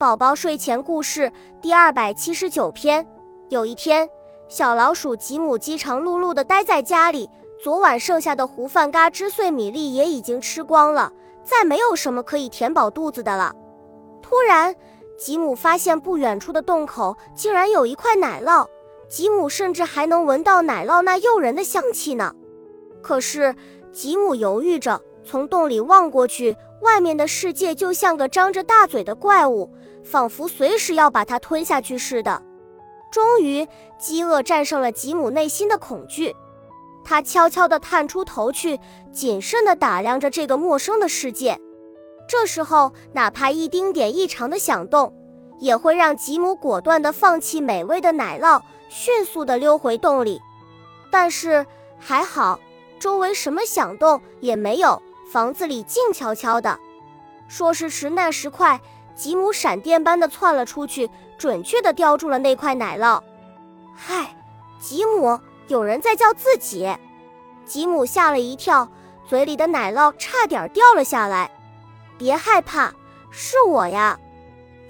宝宝睡前故事第二百七十九篇。有一天，小老鼠吉姆饥肠辘辘地待在家里，昨晚剩下的糊饭嘎吱碎米粒也已经吃光了，再没有什么可以填饱肚子的了。突然，吉姆发现不远处的洞口竟然有一块奶酪，吉姆甚至还能闻到奶酪那诱人的香气呢。可是，吉姆犹豫着，从洞里望过去。外面的世界就像个张着大嘴的怪物，仿佛随时要把它吞下去似的。终于，饥饿战胜了吉姆内心的恐惧。他悄悄地探出头去，谨慎地打量着这个陌生的世界。这时候，哪怕一丁点异常的响动，也会让吉姆果断地放弃美味的奶酪，迅速地溜回洞里。但是还好，周围什么响动也没有。房子里静悄悄的，说时迟，那时快，吉姆闪电般的窜了出去，准确的叼住了那块奶酪。嗨，吉姆，有人在叫自己。吉姆吓了一跳，嘴里的奶酪差点掉了下来。别害怕，是我呀。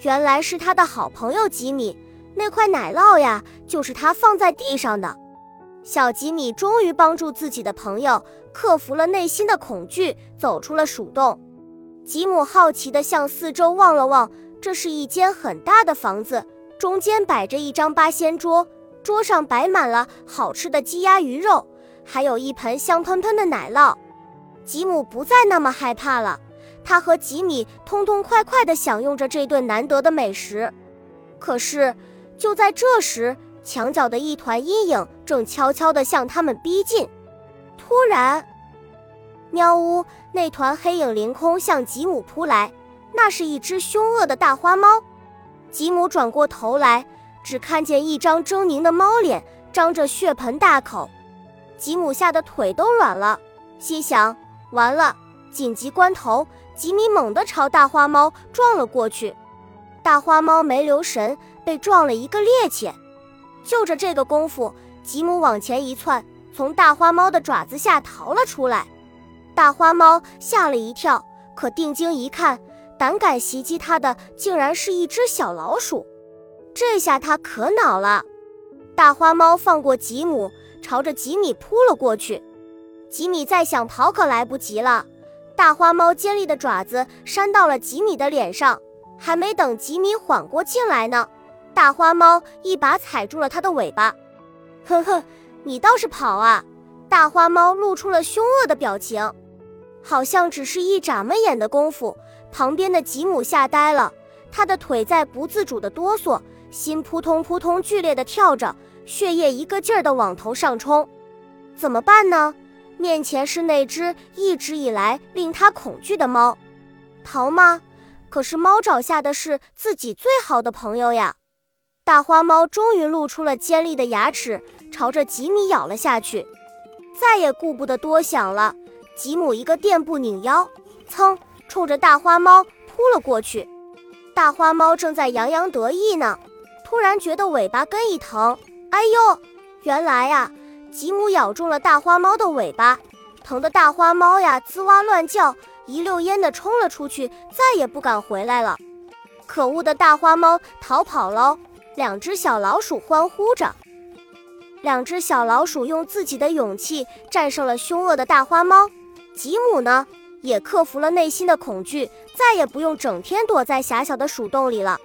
原来是他的好朋友吉米，那块奶酪呀，就是他放在地上的。小吉米终于帮助自己的朋友克服了内心的恐惧，走出了鼠洞。吉姆好奇地向四周望了望，这是一间很大的房子，中间摆着一张八仙桌，桌上摆满了好吃的鸡鸭鱼肉，还有一盆香喷喷的奶酪。吉姆不再那么害怕了，他和吉米痛痛快快地享用着这顿难得的美食。可是，就在这时，墙角的一团阴影正悄悄地向他们逼近。突然，喵呜！那团黑影凌空向吉姆扑来，那是一只凶恶的大花猫。吉姆转过头来，只看见一张狰狞的猫脸，张着血盆大口。吉姆吓得腿都软了，心想：完了！紧急关头，吉米猛地朝大花猫撞了过去。大花猫没留神，被撞了一个趔趄。就着这个功夫，吉姆往前一窜，从大花猫的爪子下逃了出来。大花猫吓了一跳，可定睛一看，胆敢袭击它的竟然是一只小老鼠。这下它可恼了。大花猫放过吉姆，朝着吉米扑了过去。吉米再想逃可来不及了，大花猫尖利的爪子扇到了吉米的脸上，还没等吉米缓过劲来呢。大花猫一把踩住了它的尾巴，哼哼，你倒是跑啊！大花猫露出了凶恶的表情，好像只是一眨么眼的功夫，旁边的吉姆吓呆了，他的腿在不自主的哆嗦，心扑通扑通剧烈的跳着，血液一个劲儿的往头上冲。怎么办呢？面前是那只一直以来令他恐惧的猫，逃吗？可是猫爪下的是自己最好的朋友呀！大花猫终于露出了尖利的牙齿，朝着吉米咬了下去，再也顾不得多想了。吉姆一个垫步拧腰，噌，冲着大花猫扑了过去。大花猫正在洋洋得意呢，突然觉得尾巴根一疼，哎呦！原来呀，吉姆咬中了大花猫的尾巴，疼得大花猫呀吱哇乱叫，一溜烟的冲了出去，再也不敢回来了。可恶的大花猫逃跑喽！两只小老鼠欢呼着，两只小老鼠用自己的勇气战胜了凶恶的大花猫。吉姆呢，也克服了内心的恐惧，再也不用整天躲在狭小的鼠洞里了。